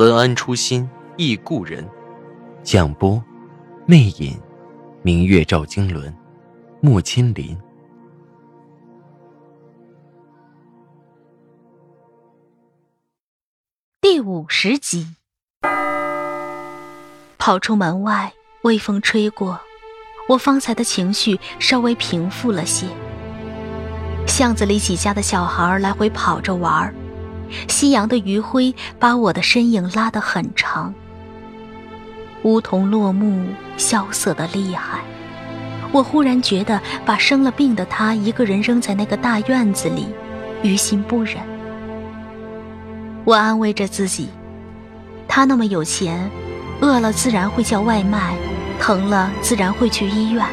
文安初心忆故人，蒋波，魅影，明月照经纶，莫千林。第五十集，跑出门外，微风吹过，我方才的情绪稍微平复了些。巷子里几家的小孩来回跑着玩儿。夕阳的余晖把我的身影拉得很长。梧桐落幕，萧瑟的厉害。我忽然觉得，把生了病的他一个人扔在那个大院子里，于心不忍。我安慰着自己，他那么有钱，饿了自然会叫外卖，疼了自然会去医院。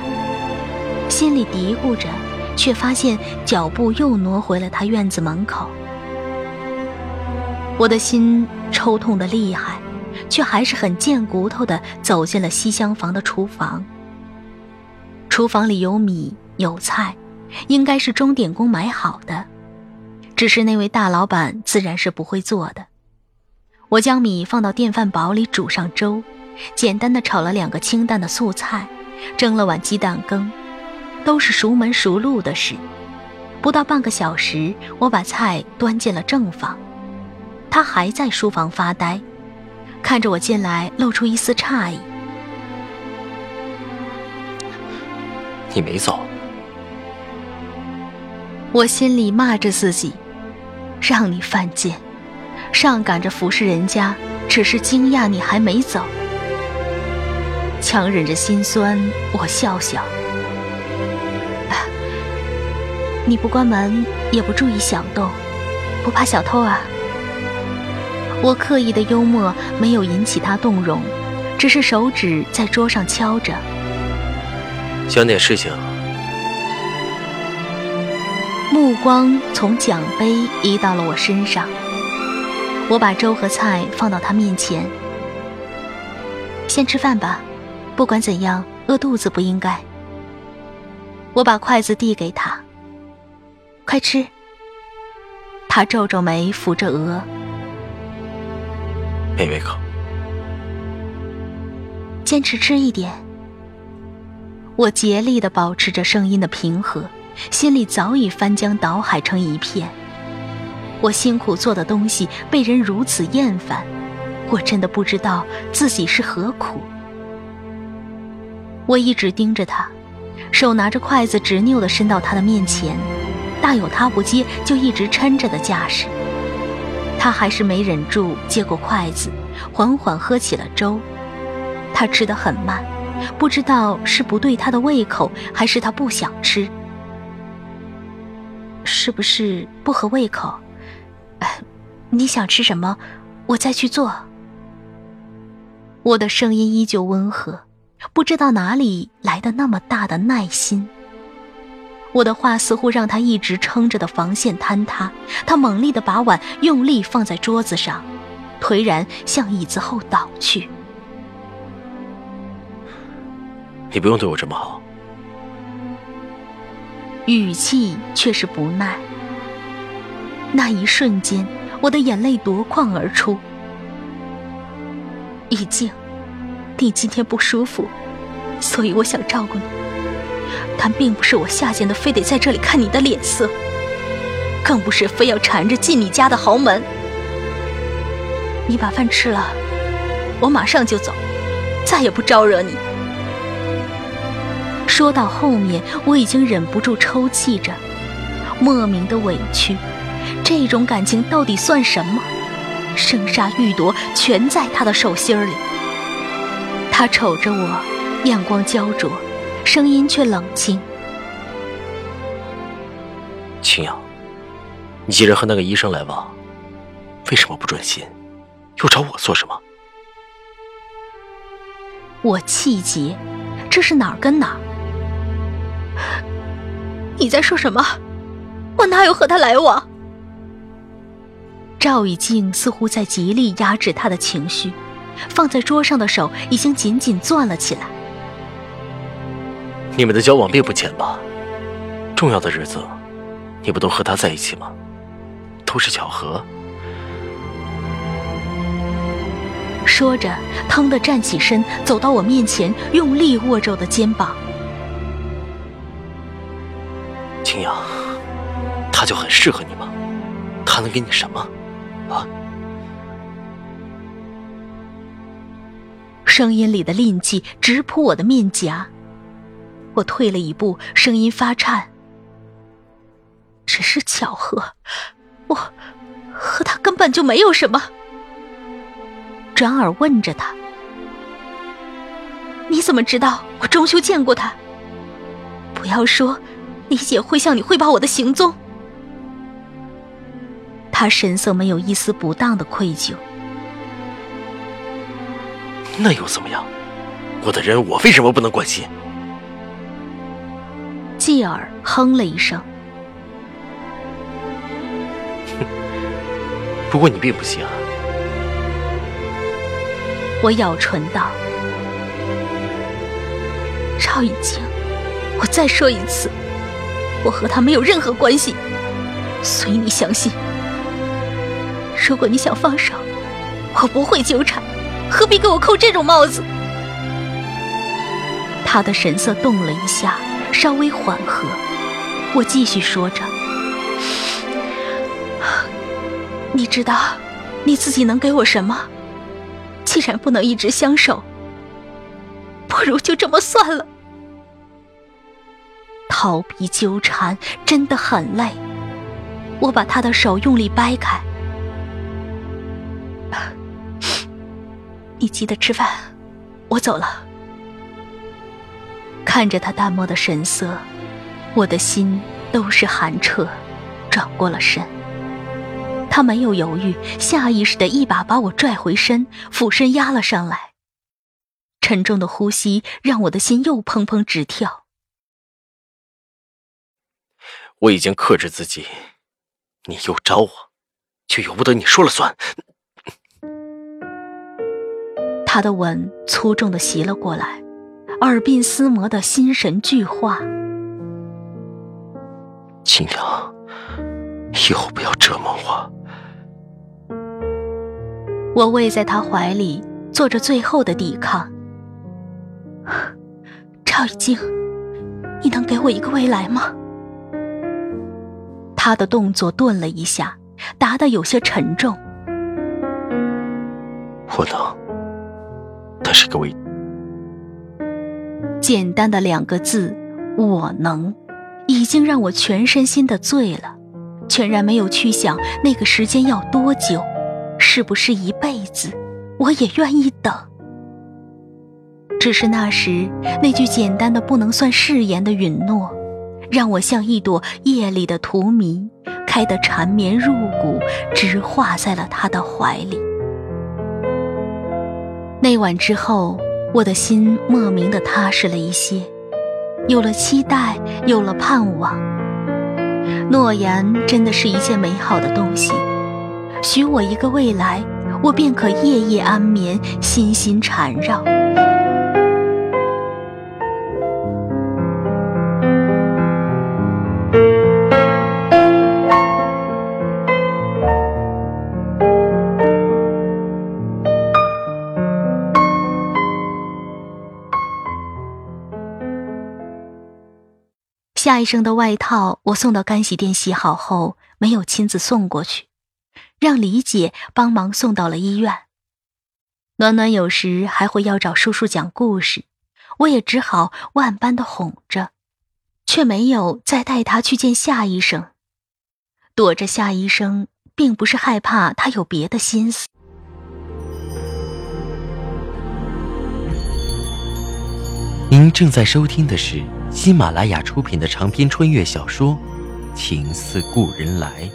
心里嘀咕着，却发现脚步又挪回了他院子门口。我的心抽痛的厉害，却还是很贱骨头的走进了西厢房的厨房。厨房里有米有菜，应该是钟点工买好的，只是那位大老板自然是不会做的。我将米放到电饭煲里煮上粥，简单的炒了两个清淡的素菜，蒸了碗鸡蛋羹，都是熟门熟路的事。不到半个小时，我把菜端进了正房。他还在书房发呆，看着我进来，露出一丝诧异。你没走？我心里骂着自己，让你犯贱，上赶着服侍人家，只是惊讶你还没走。强忍着心酸，我笑笑。你不关门，也不注意响动，不怕小偷啊？我刻意的幽默没有引起他动容，只是手指在桌上敲着。想点事情。目光从奖杯移到了我身上。我把粥和菜放到他面前。先吃饭吧，不管怎样，饿肚子不应该。我把筷子递给他。快吃。他皱皱眉，扶着额。没胃口，坚持吃一点。我竭力的保持着声音的平和，心里早已翻江倒海成一片。我辛苦做的东西被人如此厌烦，我真的不知道自己是何苦。我一直盯着他，手拿着筷子执拗的伸到他的面前，大有他不接就一直抻着的架势。他还是没忍住，接过筷子，缓缓喝起了粥。他吃得很慢，不知道是不对他的胃口，还是他不想吃。是不是不合胃口？你想吃什么，我再去做。我的声音依旧温和，不知道哪里来的那么大的耐心。我的话似乎让他一直撑着的防线坍塌，他猛力的把碗用力放在桌子上，颓然向椅子后倒去。你不用对我这么好，语气却是不耐。那一瞬间，我的眼泪夺眶而出。已静，你今天不舒服，所以我想照顾你。但并不是我下贱的，非得在这里看你的脸色，更不是非要缠着进你家的豪门。你把饭吃了，我马上就走，再也不招惹你。说到后面，我已经忍不住抽泣着，莫名的委屈。这种感情到底算什么？生杀予夺全在他的手心里。他瞅着我，眼光焦灼。声音却冷清。青瑶，你既然和那个医生来往，为什么不专心？又找我做什么？我气急，这是哪儿跟哪儿？你在说什么？我哪有和他来往？赵以静似乎在极力压制他的情绪，放在桌上的手已经紧紧攥了起来。你们的交往并不浅吧？重要的日子，你不都和他在一起吗？都是巧合。说着，腾的站起身，走到我面前，用力握着我的肩膀。青阳，他就很适合你吗？他能给你什么？啊？声音里的戾气直扑我的面颊，我退了一步，声音发颤。只是巧合，我和他根本就没有什么。转而问着他：“你怎么知道我终究见过他？不要说，李姐会向你汇报我的行踪。”他神色没有一丝不当的愧疚。那又怎么样？我的人，我为什么不能关心？继而哼了一声。哼，不过你并不行啊。我咬唇道：“赵以清，我再说一次，我和他没有任何关系，随你相信。如果你想放手，我不会纠缠，何必给我扣这种帽子？”他的神色动了一下，稍微缓和。我继续说着：“你知道你自己能给我什么？”既然不能一直相守，不如就这么算了。逃避纠缠真的很累，我把他的手用力掰开。你记得吃饭，我走了。看着他淡漠的神色，我的心都是寒彻，转过了身。他没有犹豫，下意识的一把把我拽回身，俯身压了上来。沉重的呼吸让我的心又砰砰直跳。我已经克制自己，你又招我，却由不得你说了算。他的吻粗重的袭了过来，耳鬓厮磨的心神俱化。青阳，以后不要折磨我。我偎在他怀里，做着最后的抵抗。赵以静，你能给我一个未来吗？他的动作顿了一下，答得有些沉重。我能，但是各位，简单的两个字“我能”，已经让我全身心的醉了，全然没有去想那个时间要多久。是不是一辈子，我也愿意等。只是那时那句简单的不能算誓言的允诺，让我像一朵夜里的荼蘼，开得缠绵入骨，直化在了他的怀里。那晚之后，我的心莫名的踏实了一些，有了期待，有了盼望。诺言真的是一件美好的东西。许我一个未来，我便可夜夜安眠，心心缠绕。夏医生的外套，我送到干洗店洗好后，没有亲自送过去。让李姐帮忙送到了医院。暖暖有时还会要找叔叔讲故事，我也只好万般的哄着，却没有再带他去见夏医生。躲着夏医生，并不是害怕他有别的心思。您正在收听的是喜马拉雅出品的长篇穿越小说《情似故人来》。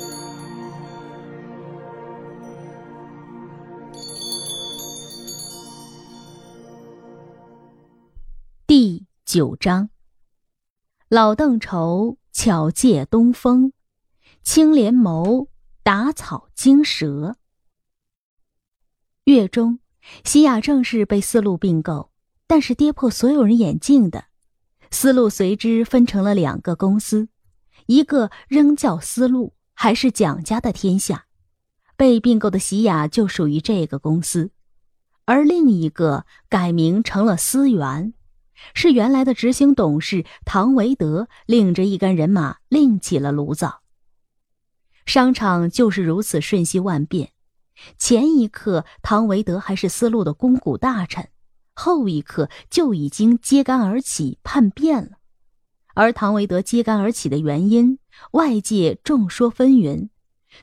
第九章，老邓愁巧借东风，青莲谋打草惊蛇。月中，西雅正式被思路并购，但是跌破所有人眼镜的丝路随之分成了两个公司，一个仍叫丝路，还是蒋家的天下，被并购的喜雅就属于这个公司，而另一个改名成了思源，是原来的执行董事唐维德领着一干人马另起了炉灶。商场就是如此瞬息万变。前一刻，唐维德还是丝路的肱骨大臣，后一刻就已经揭竿而起，叛变了。而唐维德揭竿而起的原因，外界众说纷纭。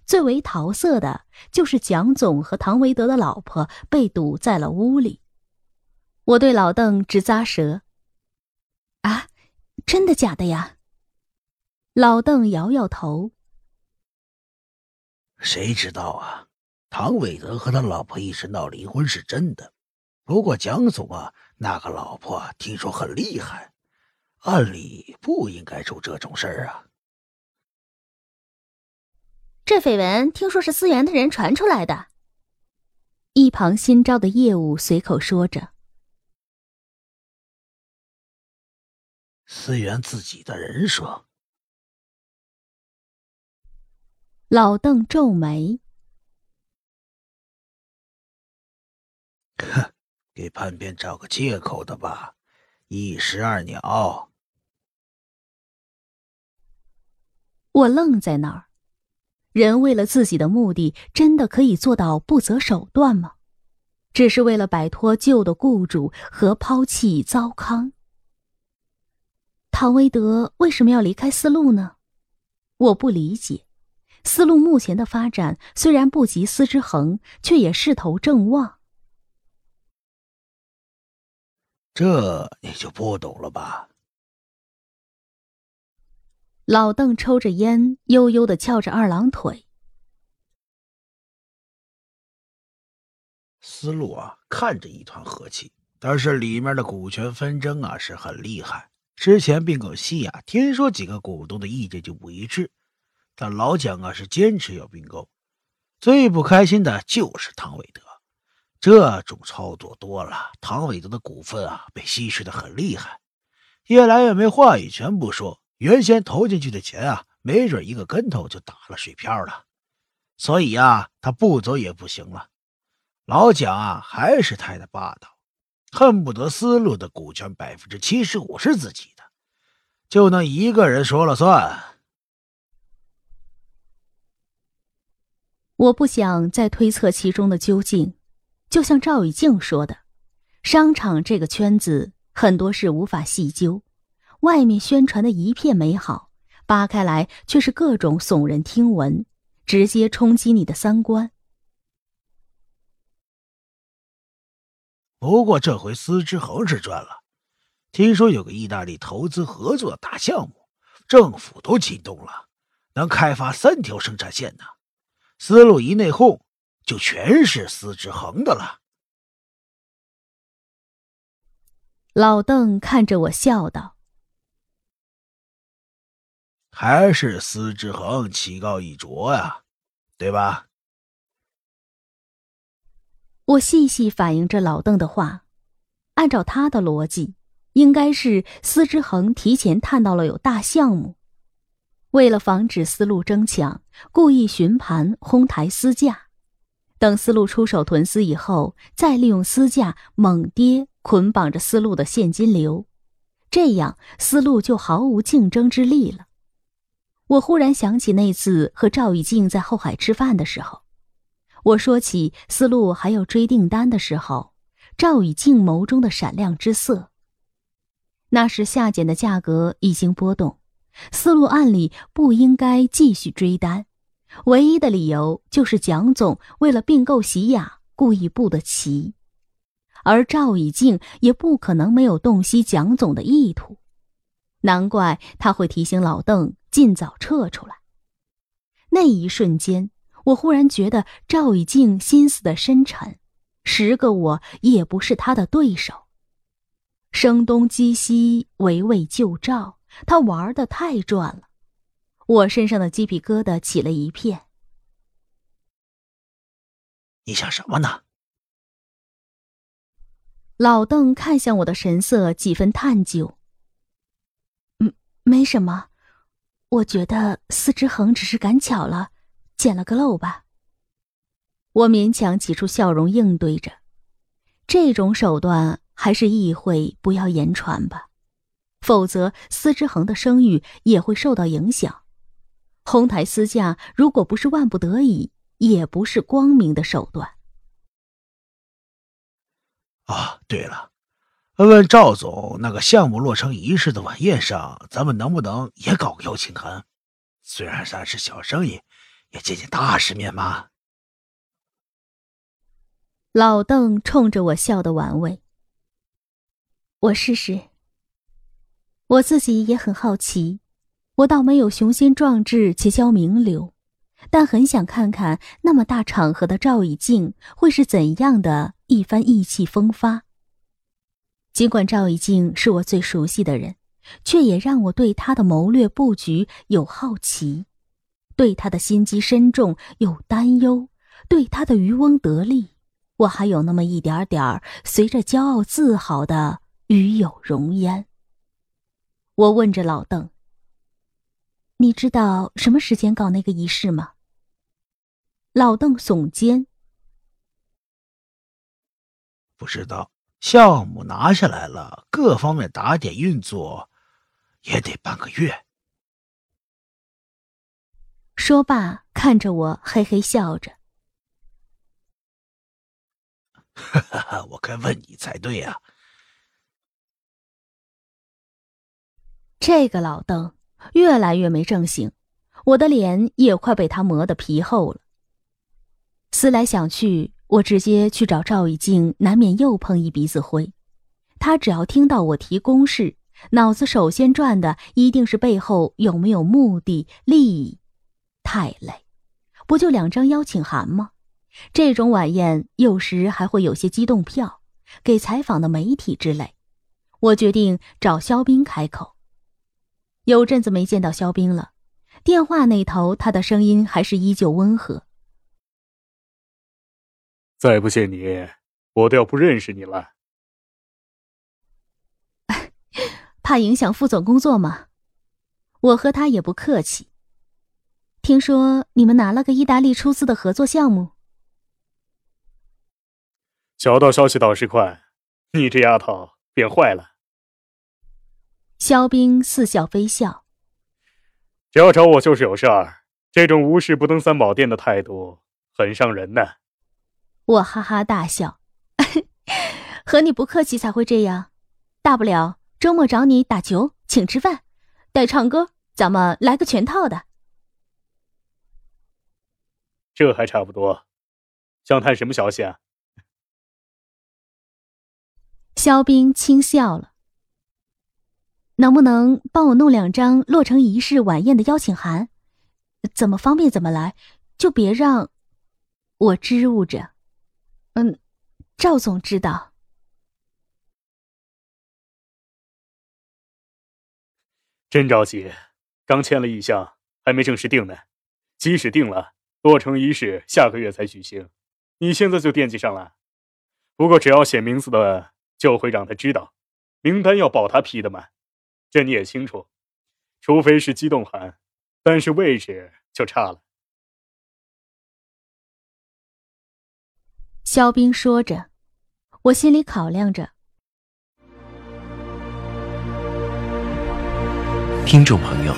最为桃色的就是蒋总和唐维德的老婆被堵在了屋里。我对老邓直咂舌：“啊，真的假的呀？”老邓摇摇头：“谁知道啊？”唐伟德和他老婆一直闹离婚是真的，不过蒋总啊，那个老婆听说很厉害，按理不应该出这种事儿啊。这绯闻听说是思源的人传出来的。一旁新招的业务随口说着：“思源自己的人说。”老邓皱眉。哼，给叛变找个借口的吧，一石二鸟。我愣在那儿，人为了自己的目的，真的可以做到不择手段吗？只是为了摆脱旧的雇主和抛弃糟糠。唐维德为什么要离开丝路呢？我不理解。丝路目前的发展虽然不及丝之恒，却也势头正旺。这你就不懂了吧？老邓抽着烟，悠悠的翘着二郎腿。思路啊，看着一团和气，但是里面的股权纷争啊是很厉害。之前并购西亚，听说几个股东的意见就不一致，但老蒋啊是坚持要并购。最不开心的就是唐伟德。这种操作多了，唐伟德的股份啊被稀释的很厉害，越来越没话语权不说，原先投进去的钱啊，没准一个跟头就打了水漂了。所以呀，他不走也不行了。老蒋啊，还是太的霸道，恨不得思路的股权百分之七十五是自己的，就能一个人说了算。我不想再推测其中的究竟。就像赵以静说的，商场这个圈子很多事无法细究，外面宣传的一片美好，扒开来却是各种耸人听闻，直接冲击你的三观。不过这回司之恒是赚了，听说有个意大利投资合作的大项目，政府都启动了，能开发三条生产线呢。思路一内讧。就全是司之恒的了。老邓看着我笑道：“还是司之恒棋高一着呀，对吧？”我细细反映着老邓的话，按照他的逻辑，应该是司之恒提前探到了有大项目，为了防止思路争抢，故意寻盘哄抬私价。等思路出手囤丝以后，再利用私价猛跌，捆绑着思路的现金流，这样思路就毫无竞争之力了。我忽然想起那次和赵以静在后海吃饭的时候，我说起思路还要追订单的时候，赵以静眸中的闪亮之色。那时下减的价格已经波动，思路按理不应该继续追单。唯一的理由就是蒋总为了并购喜雅故意布的棋，而赵以静也不可能没有洞悉蒋总的意图，难怪他会提醒老邓尽早撤出来。那一瞬间，我忽然觉得赵以静心思的深沉，十个我也不是他的对手。声东击西，围魏救赵，他玩的太转了，我身上的鸡皮疙瘩起了一片。你想什么呢？老邓看向我的神色几分探究。嗯，没什么，我觉得司之恒只是赶巧了，捡了个漏吧。我勉强挤出笑容应对着，这种手段还是意会不要言传吧，否则司之恒的声誉也会受到影响。哄抬私价，如果不是万不得已，也不是光明的手段。啊，对了，问问赵总，那个项目落成仪式的晚宴上，咱们能不能也搞个邀请函？虽然咱是小生意，也见见大世面嘛。老邓冲着我笑的玩味。我试试。我自己也很好奇，我倒没有雄心壮志，结交名流，但很想看看那么大场合的赵以静会是怎样的一番意气风发。尽管赵以静是我最熟悉的人，却也让我对他的谋略布局有好奇，对他的心机深重有担忧，对他的渔翁得利。我还有那么一点点儿随着骄傲自豪的与有容焉。我问着老邓：“你知道什么时间搞那个仪式吗？”老邓耸肩：“不知道。项目拿下来了，各方面打点运作，也得半个月。”说罢，看着我，嘿嘿笑着。哈哈，我该问你才对呀。这个老邓越来越没正形，我的脸也快被他磨得皮厚了。思来想去，我直接去找赵以静，难免又碰一鼻子灰。他只要听到我提公事，脑子首先转的一定是背后有没有目的、利益。太累，不就两张邀请函吗？这种晚宴有时还会有些机动票，给采访的媒体之类。我决定找肖斌开口。有阵子没见到肖冰了，电话那头他的声音还是依旧温和。再不见你，我都要不认识你了。怕影响副总工作吗？我和他也不客气。听说你们拿了个意大利出资的合作项目。小道消息倒是快，你这丫头变坏了。肖冰似笑非笑，只要找我就是有事儿，这种无事不登三宝殿的态度很伤人呢。我哈哈大笑，和你不客气才会这样。大不了周末找你打球，请吃饭，带唱歌，咱们来个全套的。这还差不多，想探什么消息啊？肖冰轻笑了。能不能帮我弄两张落成仪式晚宴的邀请函？怎么方便怎么来，就别让……我支吾着。嗯，赵总知道。真着急，刚签了意向，还没正式定呢。即使定了，落成仪式下个月才举行，你现在就惦记上了。不过只要写名字的。就会让他知道，名单要报他批的嘛。这你也清楚，除非是机动函，但是位置就差了。肖冰说着，我心里考量着。听众朋友，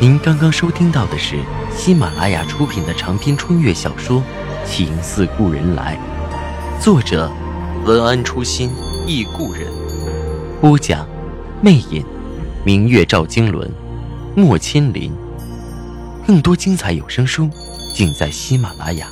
您刚刚收听到的是喜马拉雅出品的长篇穿越小说《情似故人来》，作者文安初心。忆故人，播讲，魅影，明月照经纶，莫牵连。更多精彩有声书，尽在喜马拉雅。